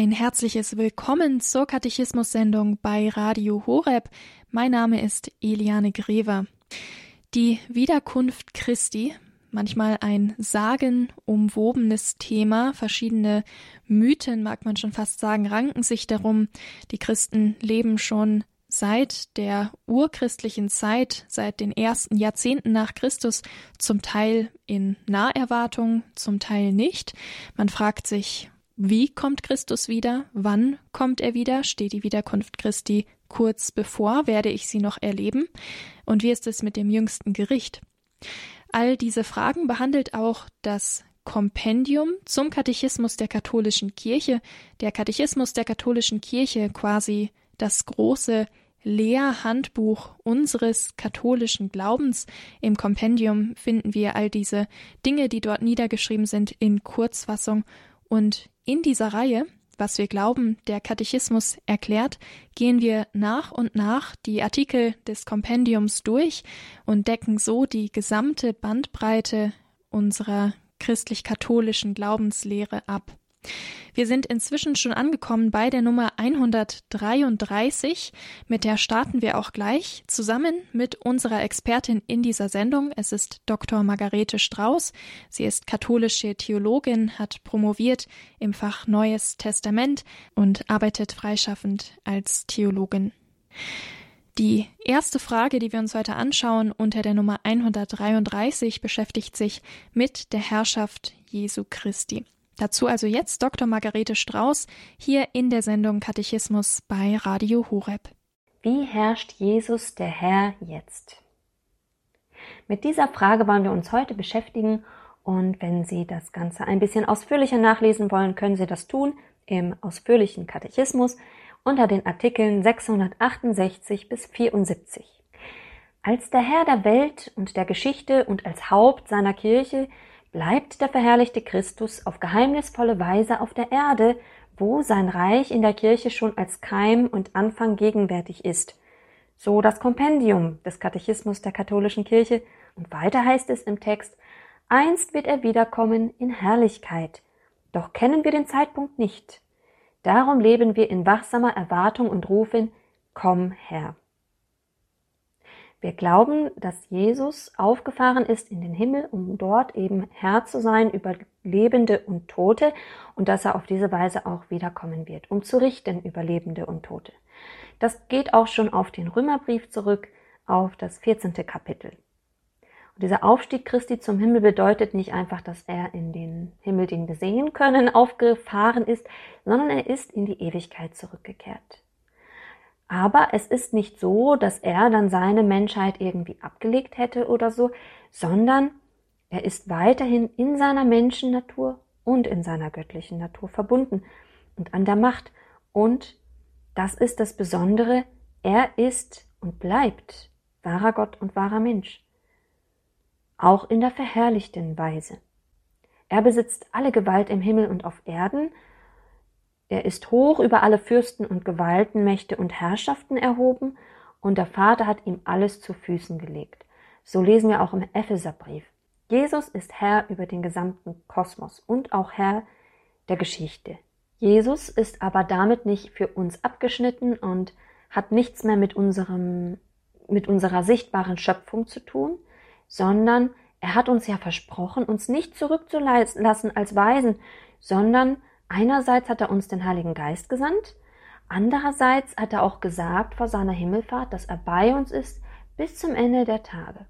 Ein herzliches Willkommen zur Katechismus-Sendung bei Radio Horeb. Mein Name ist Eliane Grever. Die Wiederkunft Christi, manchmal ein sagenumwobenes Thema, verschiedene Mythen, mag man schon fast sagen, ranken sich darum. Die Christen leben schon seit der urchristlichen Zeit, seit den ersten Jahrzehnten nach Christus, zum Teil in Naherwartung, zum Teil nicht. Man fragt sich, wie kommt Christus wieder? Wann kommt er wieder? Steht die Wiederkunft Christi kurz bevor? Werde ich sie noch erleben? Und wie ist es mit dem jüngsten Gericht? All diese Fragen behandelt auch das Kompendium zum Katechismus der katholischen Kirche. Der Katechismus der katholischen Kirche quasi das große Lehrhandbuch unseres katholischen Glaubens. Im Kompendium finden wir all diese Dinge, die dort niedergeschrieben sind, in Kurzfassung und in dieser Reihe, was wir glauben, der Katechismus erklärt, gehen wir nach und nach die Artikel des Kompendiums durch und decken so die gesamte Bandbreite unserer christlich-katholischen Glaubenslehre ab. Wir sind inzwischen schon angekommen bei der Nummer 133. Mit der starten wir auch gleich zusammen mit unserer Expertin in dieser Sendung. Es ist Dr. Margarete Strauß. Sie ist katholische Theologin, hat promoviert im Fach Neues Testament und arbeitet freischaffend als Theologin. Die erste Frage, die wir uns heute anschauen, unter der Nummer 133, beschäftigt sich mit der Herrschaft Jesu Christi. Dazu also jetzt Dr. Margarete Strauß hier in der Sendung Katechismus bei Radio Horeb. Wie herrscht Jesus der Herr jetzt? Mit dieser Frage wollen wir uns heute beschäftigen und wenn Sie das Ganze ein bisschen ausführlicher nachlesen wollen, können Sie das tun im ausführlichen Katechismus unter den Artikeln 668 bis 74. Als der Herr der Welt und der Geschichte und als Haupt seiner Kirche bleibt der verherrlichte Christus auf geheimnisvolle Weise auf der Erde, wo sein Reich in der Kirche schon als Keim und Anfang gegenwärtig ist. So das Kompendium des Katechismus der katholischen Kirche, und weiter heißt es im Text, einst wird er wiederkommen in Herrlichkeit, doch kennen wir den Zeitpunkt nicht. Darum leben wir in wachsamer Erwartung und rufen, komm Herr. Wir glauben, dass Jesus aufgefahren ist in den Himmel, um dort eben Herr zu sein über Lebende und Tote und dass er auf diese Weise auch wiederkommen wird, um zu richten über Lebende und Tote. Das geht auch schon auf den Römerbrief zurück, auf das 14. Kapitel. Und dieser Aufstieg Christi zum Himmel bedeutet nicht einfach, dass er in den Himmel, den wir sehen können, aufgefahren ist, sondern er ist in die Ewigkeit zurückgekehrt. Aber es ist nicht so, dass er dann seine Menschheit irgendwie abgelegt hätte oder so, sondern er ist weiterhin in seiner Menschennatur und in seiner göttlichen Natur verbunden und an der Macht. Und das ist das Besondere, er ist und bleibt wahrer Gott und wahrer Mensch. Auch in der verherrlichten Weise. Er besitzt alle Gewalt im Himmel und auf Erden er ist hoch über alle Fürsten und Gewalten, Mächte und Herrschaften erhoben, und der Vater hat ihm alles zu Füßen gelegt. So lesen wir auch im Epheserbrief. Jesus ist Herr über den gesamten Kosmos und auch Herr der Geschichte. Jesus ist aber damit nicht für uns abgeschnitten und hat nichts mehr mit unserem, mit unserer sichtbaren Schöpfung zu tun, sondern er hat uns ja versprochen, uns nicht zurückzulassen als Weisen, sondern Einerseits hat er uns den Heiligen Geist gesandt, andererseits hat er auch gesagt vor seiner Himmelfahrt, dass er bei uns ist bis zum Ende der Tage,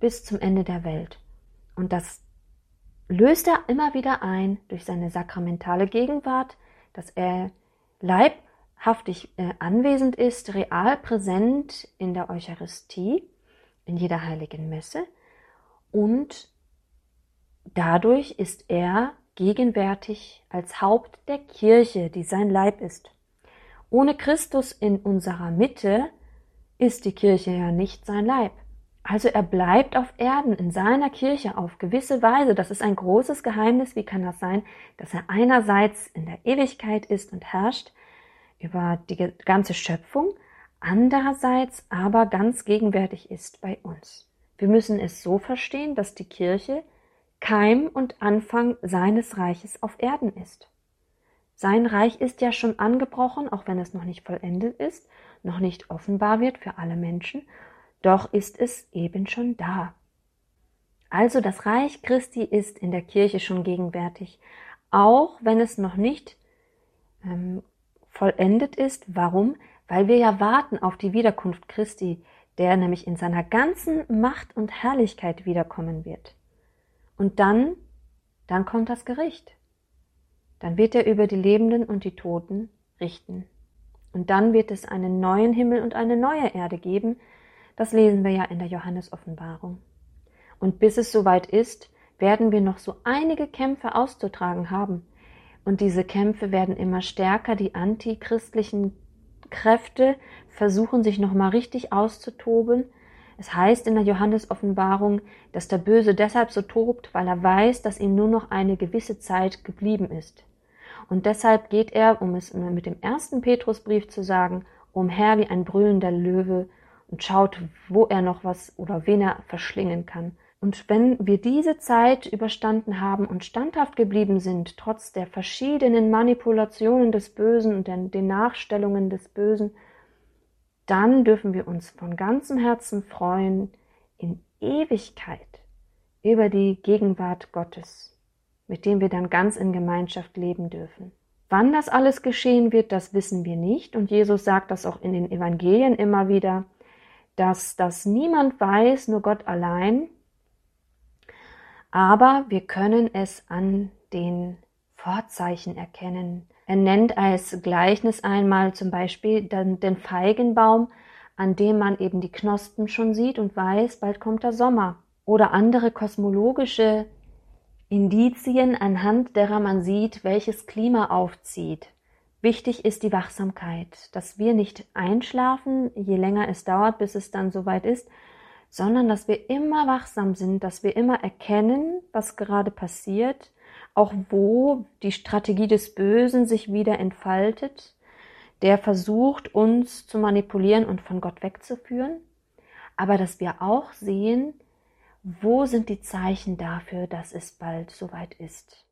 bis zum Ende der Welt. Und das löst er immer wieder ein durch seine sakramentale Gegenwart, dass er leibhaftig äh, anwesend ist, real präsent in der Eucharistie, in jeder heiligen Messe und dadurch ist er gegenwärtig als Haupt der Kirche, die sein Leib ist. Ohne Christus in unserer Mitte ist die Kirche ja nicht sein Leib. Also er bleibt auf Erden in seiner Kirche auf gewisse Weise. Das ist ein großes Geheimnis. Wie kann das sein, dass er einerseits in der Ewigkeit ist und herrscht über die ganze Schöpfung, andererseits aber ganz gegenwärtig ist bei uns. Wir müssen es so verstehen, dass die Kirche Keim und Anfang seines Reiches auf Erden ist. Sein Reich ist ja schon angebrochen, auch wenn es noch nicht vollendet ist, noch nicht offenbar wird für alle Menschen, doch ist es eben schon da. Also das Reich Christi ist in der Kirche schon gegenwärtig, auch wenn es noch nicht ähm, vollendet ist. Warum? Weil wir ja warten auf die Wiederkunft Christi, der nämlich in seiner ganzen Macht und Herrlichkeit wiederkommen wird. Und dann, dann kommt das Gericht. Dann wird er über die Lebenden und die Toten richten. Und dann wird es einen neuen Himmel und eine neue Erde geben. Das lesen wir ja in der Johannes-Offenbarung. Und bis es soweit ist, werden wir noch so einige Kämpfe auszutragen haben. Und diese Kämpfe werden immer stärker. Die antichristlichen Kräfte versuchen sich nochmal richtig auszutoben. Es heißt in der Johannes-Offenbarung, dass der Böse deshalb so tobt, weil er weiß, dass ihm nur noch eine gewisse Zeit geblieben ist. Und deshalb geht er, um es mit dem ersten Petrusbrief zu sagen, umher wie ein brüllender Löwe und schaut, wo er noch was oder wen er verschlingen kann. Und wenn wir diese Zeit überstanden haben und standhaft geblieben sind, trotz der verschiedenen Manipulationen des Bösen und den Nachstellungen des Bösen, dann dürfen wir uns von ganzem Herzen freuen in Ewigkeit über die Gegenwart Gottes, mit dem wir dann ganz in Gemeinschaft leben dürfen. Wann das alles geschehen wird, das wissen wir nicht. Und Jesus sagt das auch in den Evangelien immer wieder, dass das niemand weiß, nur Gott allein aber wir können es an den Vorzeichen erkennen. Er nennt als Gleichnis einmal zum Beispiel den Feigenbaum, an dem man eben die Knospen schon sieht und weiß, bald kommt der Sommer. Oder andere kosmologische Indizien, anhand derer man sieht, welches Klima aufzieht. Wichtig ist die Wachsamkeit, dass wir nicht einschlafen, je länger es dauert, bis es dann soweit ist, sondern dass wir immer wachsam sind, dass wir immer erkennen, was gerade passiert, auch wo die Strategie des Bösen sich wieder entfaltet, der versucht, uns zu manipulieren und von Gott wegzuführen, aber dass wir auch sehen, wo sind die Zeichen dafür, dass es bald soweit ist.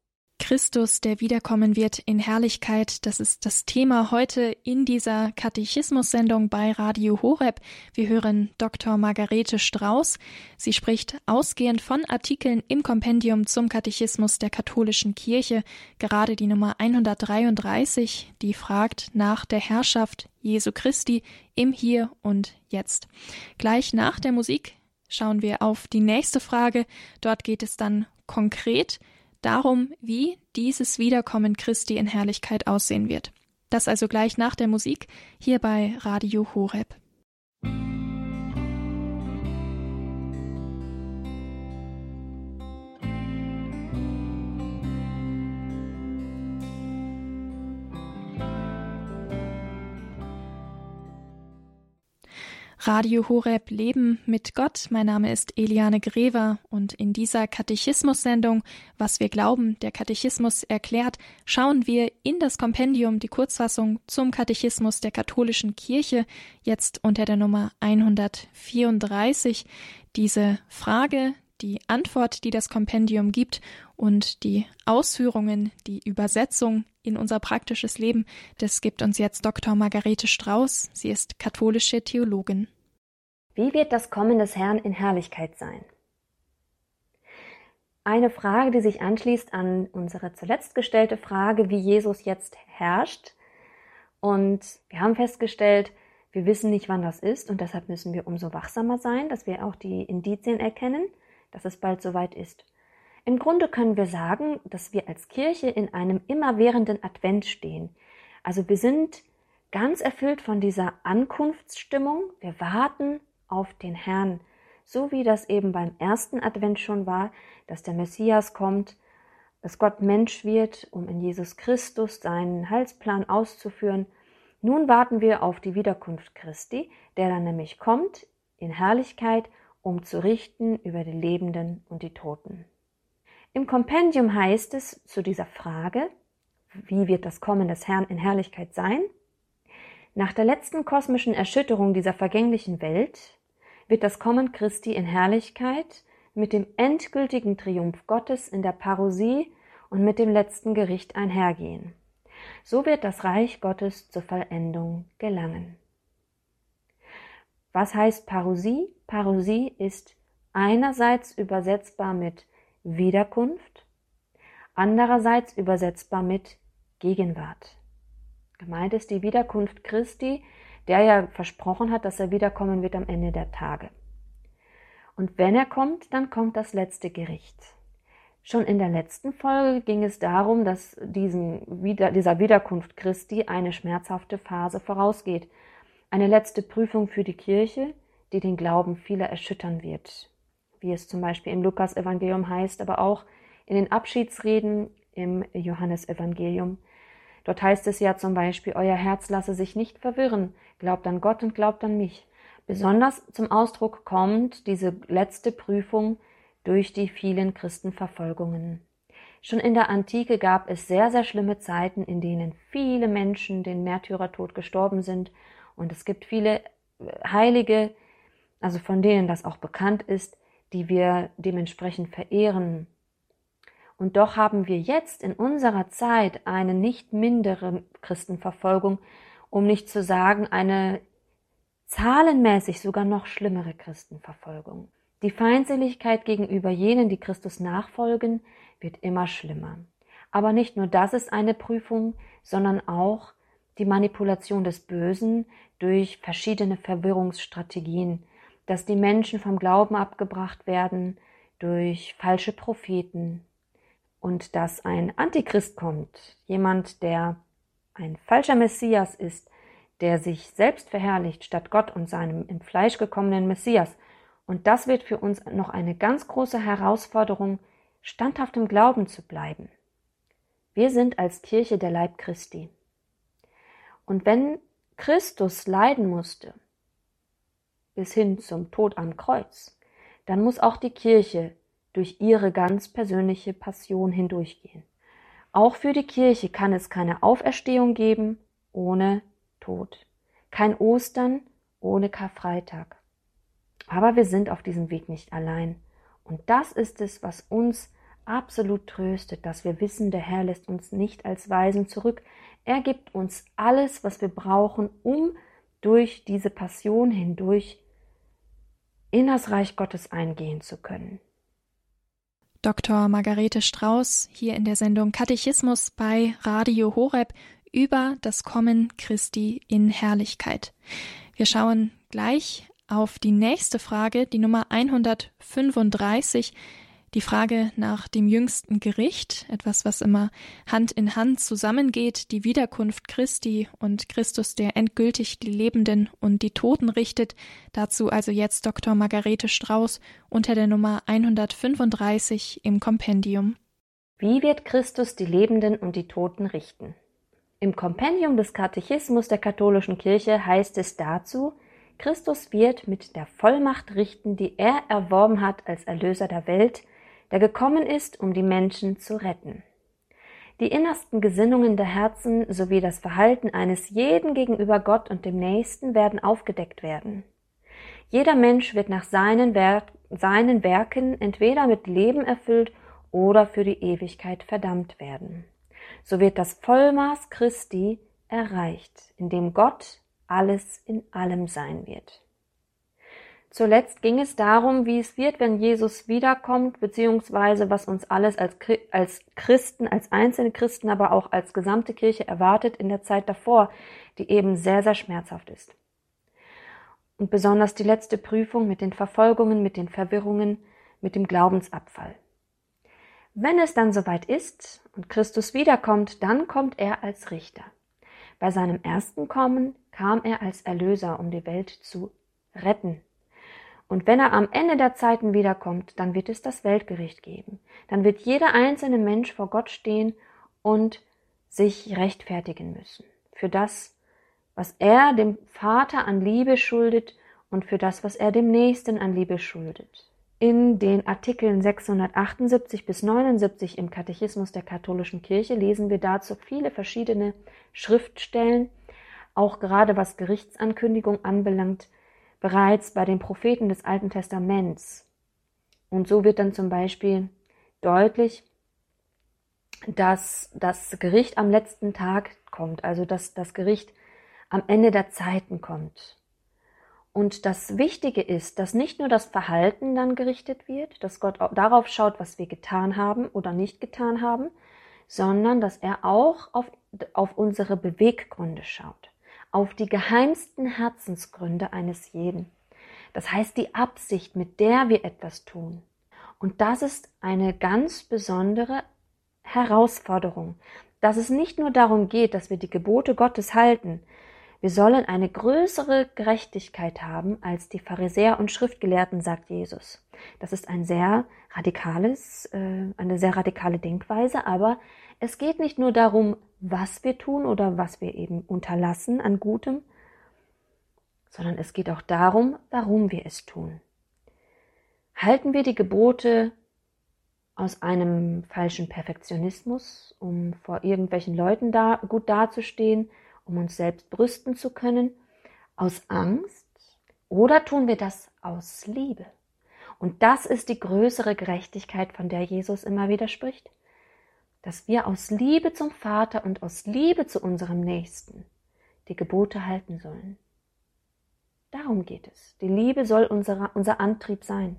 Christus, der wiederkommen wird in Herrlichkeit. Das ist das Thema heute in dieser Katechismus-Sendung bei Radio Horeb. Wir hören Dr. Margarete Strauß. Sie spricht ausgehend von Artikeln im Kompendium zum Katechismus der katholischen Kirche, gerade die Nummer 133, die fragt nach der Herrschaft Jesu Christi im Hier und Jetzt. Gleich nach der Musik schauen wir auf die nächste Frage. Dort geht es dann konkret darum, wie dieses Wiederkommen Christi in Herrlichkeit aussehen wird. Das also gleich nach der Musik hier bei Radio Horeb. Radio Horeb Leben mit Gott. Mein Name ist Eliane Grever und in dieser Katechismus-Sendung, was wir glauben, der Katechismus erklärt, schauen wir in das Kompendium, die Kurzfassung zum Katechismus der katholischen Kirche, jetzt unter der Nummer 134. Diese Frage, die Antwort, die das Kompendium gibt und die Ausführungen, die Übersetzung in unser praktisches Leben, das gibt uns jetzt Dr. Margarete Strauß. Sie ist katholische Theologin. Wie wird das Kommen des Herrn in Herrlichkeit sein? Eine Frage, die sich anschließt an unsere zuletzt gestellte Frage, wie Jesus jetzt herrscht. Und wir haben festgestellt, wir wissen nicht, wann das ist und deshalb müssen wir umso wachsamer sein, dass wir auch die Indizien erkennen, dass es bald soweit ist. Im Grunde können wir sagen, dass wir als Kirche in einem immerwährenden Advent stehen. Also wir sind ganz erfüllt von dieser Ankunftsstimmung. Wir warten auf den Herrn, so wie das eben beim ersten Advent schon war, dass der Messias kommt, dass Gott Mensch wird, um in Jesus Christus seinen Heilsplan auszuführen. Nun warten wir auf die Wiederkunft Christi, der dann nämlich kommt in Herrlichkeit, um zu richten über die Lebenden und die Toten. Im Kompendium heißt es zu dieser Frage, wie wird das Kommen des Herrn in Herrlichkeit sein? Nach der letzten kosmischen Erschütterung dieser vergänglichen Welt wird das Kommen Christi in Herrlichkeit mit dem endgültigen Triumph Gottes in der Parosie und mit dem letzten Gericht einhergehen. So wird das Reich Gottes zur Vollendung gelangen. Was heißt Parousie? Parousie ist einerseits übersetzbar mit Wiederkunft, andererseits übersetzbar mit Gegenwart. Gemeint ist die Wiederkunft Christi, der ja versprochen hat, dass er wiederkommen wird am Ende der Tage. Und wenn er kommt, dann kommt das letzte Gericht. Schon in der letzten Folge ging es darum, dass diesem, dieser Wiederkunft Christi eine schmerzhafte Phase vorausgeht. Eine letzte Prüfung für die Kirche, die den Glauben vieler erschüttern wird. Wie es zum Beispiel im Lukas-Evangelium heißt, aber auch in den Abschiedsreden im Johannesevangelium. Dort heißt es ja zum Beispiel, euer Herz lasse sich nicht verwirren, glaubt an Gott und glaubt an mich. Besonders zum Ausdruck kommt diese letzte Prüfung durch die vielen Christenverfolgungen. Schon in der Antike gab es sehr, sehr schlimme Zeiten, in denen viele Menschen den Märtyrertod gestorben sind. Und es gibt viele Heilige, also von denen das auch bekannt ist, die wir dementsprechend verehren. Und doch haben wir jetzt in unserer Zeit eine nicht mindere Christenverfolgung, um nicht zu sagen eine zahlenmäßig sogar noch schlimmere Christenverfolgung. Die Feindseligkeit gegenüber jenen, die Christus nachfolgen, wird immer schlimmer. Aber nicht nur das ist eine Prüfung, sondern auch die Manipulation des Bösen durch verschiedene Verwirrungsstrategien, dass die Menschen vom Glauben abgebracht werden durch falsche Propheten und dass ein Antichrist kommt, jemand, der ein falscher Messias ist, der sich selbst verherrlicht statt Gott und seinem im Fleisch gekommenen Messias. Und das wird für uns noch eine ganz große Herausforderung, standhaft im Glauben zu bleiben. Wir sind als Kirche der Leib Christi. Und wenn Christus leiden musste, bis hin zum Tod am Kreuz, dann muss auch die Kirche durch ihre ganz persönliche Passion hindurchgehen. Auch für die Kirche kann es keine Auferstehung geben ohne Tod. Kein Ostern ohne Karfreitag. Aber wir sind auf diesem Weg nicht allein. Und das ist es, was uns absolut tröstet, dass wir wissen, der Herr lässt uns nicht als Weisen zurück. Er gibt uns alles, was wir brauchen, um durch diese Passion hindurch in das Reich Gottes eingehen zu können. Dr. Margarete Strauß hier in der Sendung Katechismus bei Radio Horeb über das Kommen Christi in Herrlichkeit. Wir schauen gleich auf die nächste Frage, die Nummer 135, die Frage nach dem jüngsten Gericht, etwas, was immer Hand in Hand zusammengeht, die Wiederkunft Christi und Christus, der endgültig die Lebenden und die Toten richtet. Dazu also jetzt Dr. Margarete Strauß unter der Nummer 135 im Kompendium. Wie wird Christus die Lebenden und die Toten richten? Im Kompendium des Katechismus der katholischen Kirche heißt es dazu, Christus wird mit der Vollmacht richten, die er erworben hat als Erlöser der Welt, der gekommen ist, um die Menschen zu retten. Die innersten Gesinnungen der Herzen sowie das Verhalten eines jeden gegenüber Gott und dem Nächsten werden aufgedeckt werden. Jeder Mensch wird nach seinen, Werk seinen Werken entweder mit Leben erfüllt oder für die Ewigkeit verdammt werden so wird das Vollmaß Christi erreicht, in dem Gott alles in allem sein wird. Zuletzt ging es darum, wie es wird, wenn Jesus wiederkommt, beziehungsweise was uns alles als, Christen, als einzelne Christen, aber auch als gesamte Kirche erwartet in der Zeit davor, die eben sehr, sehr schmerzhaft ist. Und besonders die letzte Prüfung mit den Verfolgungen, mit den Verwirrungen, mit dem Glaubensabfall. Wenn es dann soweit ist und Christus wiederkommt, dann kommt er als Richter. Bei seinem ersten Kommen kam er als Erlöser, um die Welt zu retten. Und wenn er am Ende der Zeiten wiederkommt, dann wird es das Weltgericht geben. Dann wird jeder einzelne Mensch vor Gott stehen und sich rechtfertigen müssen für das, was er dem Vater an Liebe schuldet und für das, was er dem Nächsten an Liebe schuldet. In den Artikeln 678 bis 79 im Katechismus der katholischen Kirche lesen wir dazu viele verschiedene Schriftstellen, auch gerade was Gerichtsankündigung anbelangt, bereits bei den Propheten des Alten Testaments. Und so wird dann zum Beispiel deutlich, dass das Gericht am letzten Tag kommt, also dass das Gericht am Ende der Zeiten kommt. Und das Wichtige ist, dass nicht nur das Verhalten dann gerichtet wird, dass Gott darauf schaut, was wir getan haben oder nicht getan haben, sondern dass er auch auf, auf unsere Beweggründe schaut, auf die geheimsten Herzensgründe eines jeden. Das heißt die Absicht, mit der wir etwas tun. Und das ist eine ganz besondere Herausforderung, dass es nicht nur darum geht, dass wir die Gebote Gottes halten, wir sollen eine größere Gerechtigkeit haben als die Pharisäer und Schriftgelehrten, sagt Jesus. Das ist ein sehr radikales, äh, eine sehr radikale Denkweise, aber es geht nicht nur darum, was wir tun oder was wir eben unterlassen an Gutem, sondern es geht auch darum, warum wir es tun. Halten wir die Gebote aus einem falschen Perfektionismus, um vor irgendwelchen Leuten da gut dazustehen, um uns selbst brüsten zu können, aus Angst oder tun wir das aus Liebe? Und das ist die größere Gerechtigkeit, von der Jesus immer wieder spricht, dass wir aus Liebe zum Vater und aus Liebe zu unserem Nächsten die Gebote halten sollen. Darum geht es. Die Liebe soll unser, unser Antrieb sein.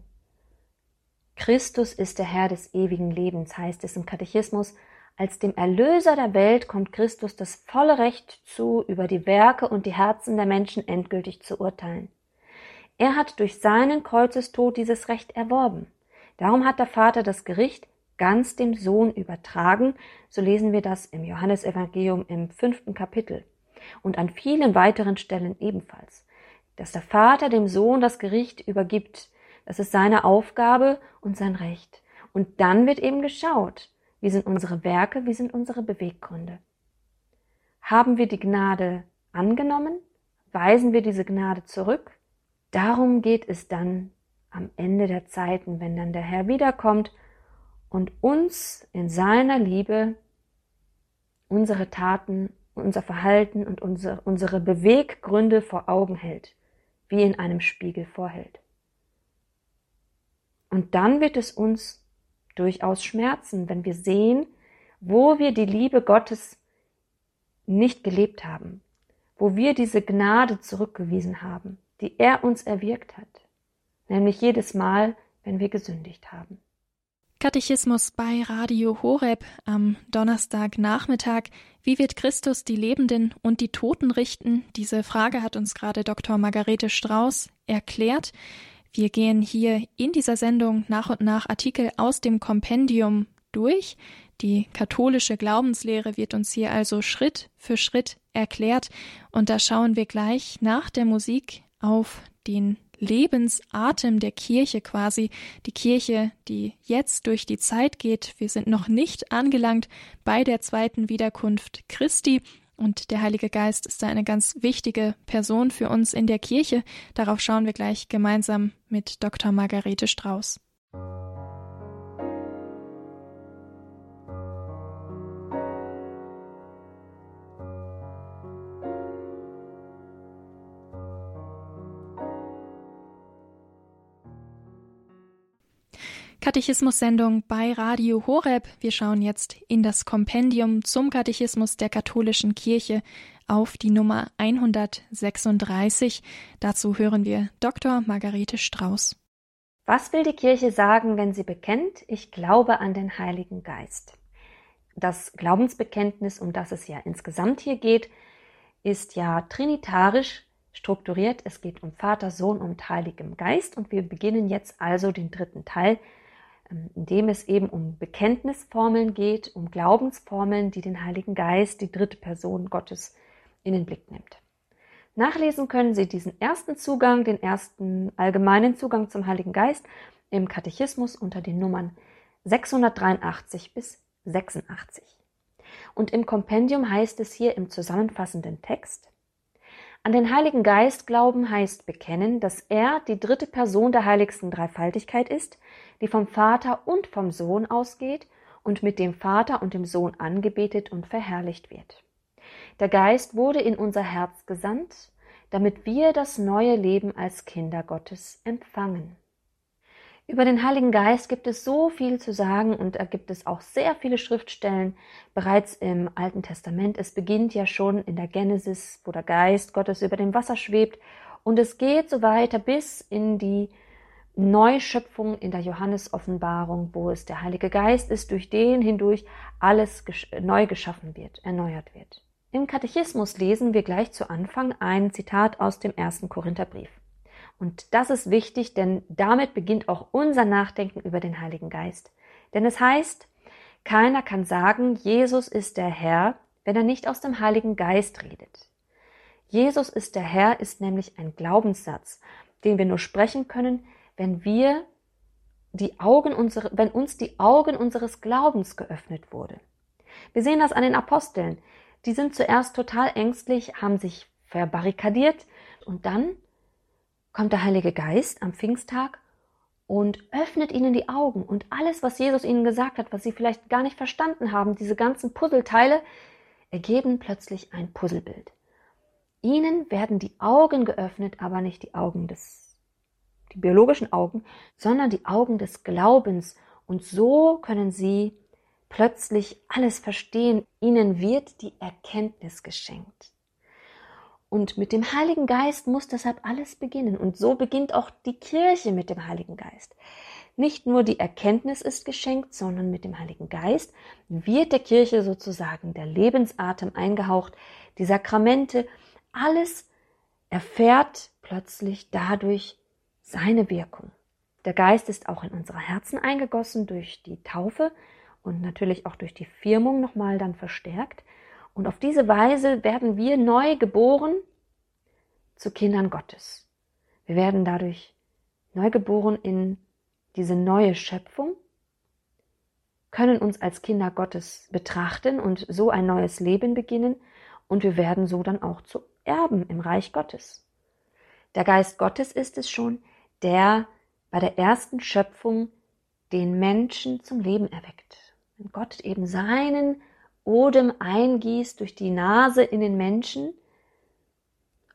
Christus ist der Herr des ewigen Lebens, heißt es im Katechismus als dem Erlöser der Welt kommt Christus das volle Recht zu, über die Werke und die Herzen der Menschen endgültig zu urteilen. Er hat durch seinen Kreuzestod dieses Recht erworben. Darum hat der Vater das Gericht ganz dem Sohn übertragen, so lesen wir das im Johannesevangelium im fünften Kapitel und an vielen weiteren Stellen ebenfalls, dass der Vater dem Sohn das Gericht übergibt, das ist seine Aufgabe und sein Recht. Und dann wird eben geschaut, wie sind unsere Werke? Wie sind unsere Beweggründe? Haben wir die Gnade angenommen? Weisen wir diese Gnade zurück? Darum geht es dann am Ende der Zeiten, wenn dann der Herr wiederkommt und uns in seiner Liebe unsere Taten, unser Verhalten und unsere, unsere Beweggründe vor Augen hält, wie in einem Spiegel vorhält. Und dann wird es uns durchaus schmerzen, wenn wir sehen, wo wir die Liebe Gottes nicht gelebt haben, wo wir diese Gnade zurückgewiesen haben, die er uns erwirkt hat, nämlich jedes Mal, wenn wir gesündigt haben. Katechismus bei Radio Horeb am Donnerstagnachmittag. Wie wird Christus die Lebenden und die Toten richten? Diese Frage hat uns gerade Dr. Margarete Strauß erklärt. Wir gehen hier in dieser Sendung nach und nach Artikel aus dem Kompendium durch. Die katholische Glaubenslehre wird uns hier also Schritt für Schritt erklärt und da schauen wir gleich nach der Musik auf den Lebensatem der Kirche quasi, die Kirche, die jetzt durch die Zeit geht. Wir sind noch nicht angelangt bei der zweiten Wiederkunft Christi, und der Heilige Geist ist da eine ganz wichtige Person für uns in der Kirche. Darauf schauen wir gleich gemeinsam mit Dr. Margarete Strauß. Katechismus-Sendung bei Radio Horeb. Wir schauen jetzt in das Kompendium zum Katechismus der katholischen Kirche auf die Nummer 136. Dazu hören wir Dr. Margarete Strauß. Was will die Kirche sagen, wenn sie bekennt, ich glaube an den Heiligen Geist? Das Glaubensbekenntnis, um das es ja insgesamt hier geht, ist ja trinitarisch strukturiert. Es geht um Vater, Sohn und Heiligem Geist und wir beginnen jetzt also den dritten Teil ähm, in dem es eben um Bekenntnisformeln geht, um Glaubensformeln, die den Heiligen Geist, die dritte Person Gottes, in den Blick nimmt. Nachlesen können Sie diesen ersten Zugang, den ersten allgemeinen Zugang zum Heiligen Geist im Katechismus unter den Nummern 683 bis 86. Und im Kompendium heißt es hier im zusammenfassenden Text, an den Heiligen Geist glauben heißt bekennen, dass er die dritte Person der heiligsten Dreifaltigkeit ist, die vom Vater und vom Sohn ausgeht und mit dem Vater und dem Sohn angebetet und verherrlicht wird. Der Geist wurde in unser Herz gesandt, damit wir das neue Leben als Kinder Gottes empfangen. Über den Heiligen Geist gibt es so viel zu sagen und da gibt es auch sehr viele Schriftstellen bereits im Alten Testament. Es beginnt ja schon in der Genesis, wo der Geist Gottes über dem Wasser schwebt und es geht so weiter bis in die Neuschöpfung in der Johannes-Offenbarung, wo es der Heilige Geist ist, durch den hindurch alles neu geschaffen wird, erneuert wird. Im Katechismus lesen wir gleich zu Anfang ein Zitat aus dem ersten Korintherbrief. Und das ist wichtig, denn damit beginnt auch unser Nachdenken über den Heiligen Geist. Denn es heißt, keiner kann sagen, Jesus ist der Herr, wenn er nicht aus dem Heiligen Geist redet. Jesus ist der Herr ist nämlich ein Glaubenssatz, den wir nur sprechen können, wenn wir die Augen unsere, wenn uns die Augen unseres Glaubens geöffnet wurde. Wir sehen das an den Aposteln. Die sind zuerst total ängstlich, haben sich verbarrikadiert und dann kommt der Heilige Geist am Pfingsttag und öffnet ihnen die Augen und alles, was Jesus ihnen gesagt hat, was sie vielleicht gar nicht verstanden haben, diese ganzen Puzzleteile, ergeben plötzlich ein Puzzlebild. Ihnen werden die Augen geöffnet, aber nicht die Augen des, die biologischen Augen, sondern die Augen des Glaubens. Und so können sie plötzlich alles verstehen. Ihnen wird die Erkenntnis geschenkt. Und mit dem Heiligen Geist muss deshalb alles beginnen. Und so beginnt auch die Kirche mit dem Heiligen Geist. Nicht nur die Erkenntnis ist geschenkt, sondern mit dem Heiligen Geist wird der Kirche sozusagen der Lebensatem eingehaucht, die Sakramente, alles erfährt plötzlich dadurch seine Wirkung. Der Geist ist auch in unsere Herzen eingegossen durch die Taufe und natürlich auch durch die Firmung nochmal dann verstärkt. Und auf diese Weise werden wir neu geboren zu Kindern Gottes. Wir werden dadurch neu geboren in diese neue Schöpfung, können uns als Kinder Gottes betrachten und so ein neues Leben beginnen und wir werden so dann auch zu Erben im Reich Gottes. Der Geist Gottes ist es schon, der bei der ersten Schöpfung den Menschen zum Leben erweckt. Wenn Gott eben seinen Odem eingießt durch die Nase in den Menschen.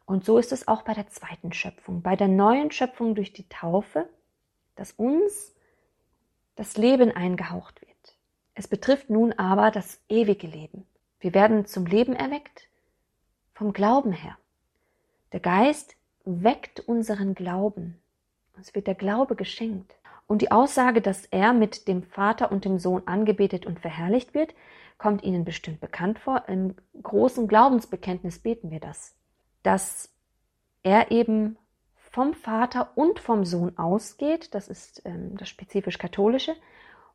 Und so ist es auch bei der zweiten Schöpfung, bei der neuen Schöpfung durch die Taufe, dass uns das Leben eingehaucht wird. Es betrifft nun aber das ewige Leben. Wir werden zum Leben erweckt vom Glauben her. Der Geist weckt unseren Glauben. Uns wird der Glaube geschenkt. Und die Aussage, dass er mit dem Vater und dem Sohn angebetet und verherrlicht wird, kommt Ihnen bestimmt bekannt vor. Im großen Glaubensbekenntnis beten wir das, dass er eben vom Vater und vom Sohn ausgeht, das ist ähm, das spezifisch katholische,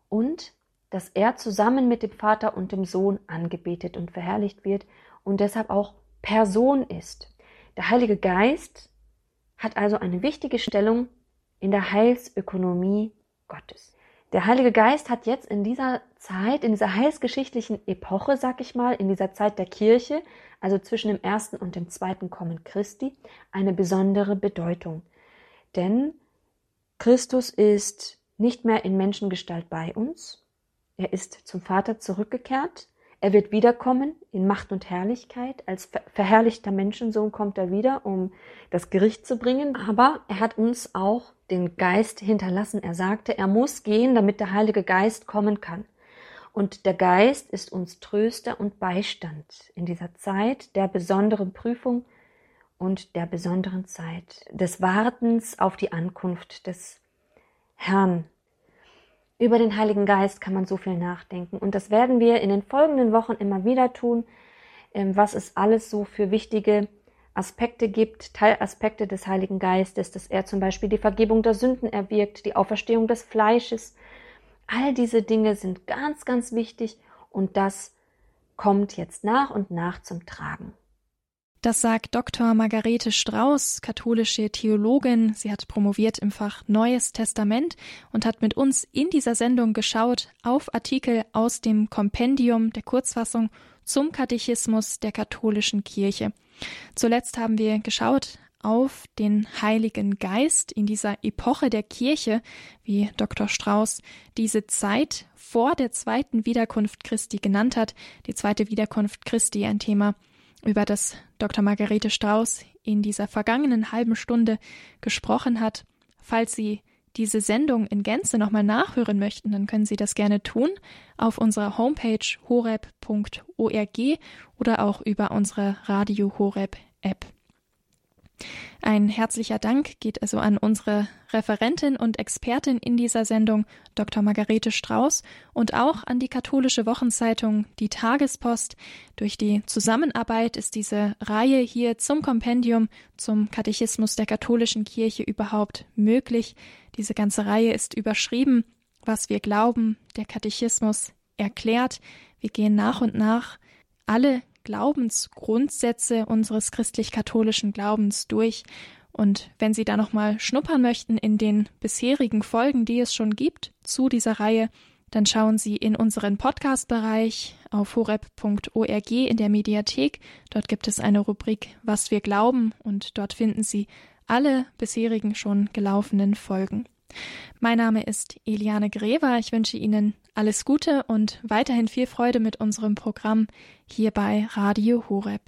und dass er zusammen mit dem Vater und dem Sohn angebetet und verherrlicht wird und deshalb auch Person ist. Der Heilige Geist hat also eine wichtige Stellung in der Heilsökonomie Gottes. Der Heilige Geist hat jetzt in dieser Zeit, in dieser heilsgeschichtlichen Epoche, sag ich mal, in dieser Zeit der Kirche, also zwischen dem ersten und dem zweiten Kommen Christi, eine besondere Bedeutung. Denn Christus ist nicht mehr in Menschengestalt bei uns. Er ist zum Vater zurückgekehrt. Er wird wiederkommen in Macht und Herrlichkeit. Als verherrlichter Menschensohn kommt er wieder, um das Gericht zu bringen. Aber er hat uns auch den Geist hinterlassen. Er sagte, er muss gehen, damit der Heilige Geist kommen kann. Und der Geist ist uns Tröster und Beistand in dieser Zeit der besonderen Prüfung und der besonderen Zeit des Wartens auf die Ankunft des Herrn. Über den Heiligen Geist kann man so viel nachdenken und das werden wir in den folgenden Wochen immer wieder tun, ähm, was es alles so für wichtige Aspekte gibt, Teilaspekte des Heiligen Geistes, dass er zum Beispiel die Vergebung der Sünden erwirkt, die Auferstehung des Fleisches. All diese Dinge sind ganz, ganz wichtig und das kommt jetzt nach und nach zum Tragen. Das sagt Dr. Margarete Strauß, katholische Theologin. Sie hat promoviert im Fach Neues Testament und hat mit uns in dieser Sendung geschaut auf Artikel aus dem Kompendium der Kurzfassung zum Katechismus der katholischen Kirche. Zuletzt haben wir geschaut auf den Heiligen Geist in dieser Epoche der Kirche, wie Dr. Strauß diese Zeit vor der zweiten Wiederkunft Christi genannt hat. Die zweite Wiederkunft Christi, ein Thema, über das Dr. Margarete Strauß in dieser vergangenen halben Stunde gesprochen hat. Falls Sie diese Sendung in Gänze nochmal nachhören möchten, dann können Sie das gerne tun auf unserer Homepage horeb.org oder auch über unsere Radio Horeb App. Ein herzlicher Dank geht also an unsere Referentin und Expertin in dieser Sendung, Dr. Margarete Strauß, und auch an die katholische Wochenzeitung Die Tagespost. Durch die Zusammenarbeit ist diese Reihe hier zum Kompendium zum Katechismus der katholischen Kirche überhaupt möglich. Diese ganze Reihe ist überschrieben, was wir glauben, der Katechismus erklärt. Wir gehen nach und nach alle Glaubensgrundsätze unseres christlich-katholischen Glaubens durch. Und wenn Sie da nochmal schnuppern möchten in den bisherigen Folgen, die es schon gibt zu dieser Reihe, dann schauen Sie in unseren Podcast-Bereich auf horeb.org in der Mediathek. Dort gibt es eine Rubrik Was wir glauben und dort finden Sie alle bisherigen schon gelaufenen Folgen. Mein Name ist Eliane Grever. Ich wünsche Ihnen alles Gute und weiterhin viel Freude mit unserem Programm hier bei Radio Horeb.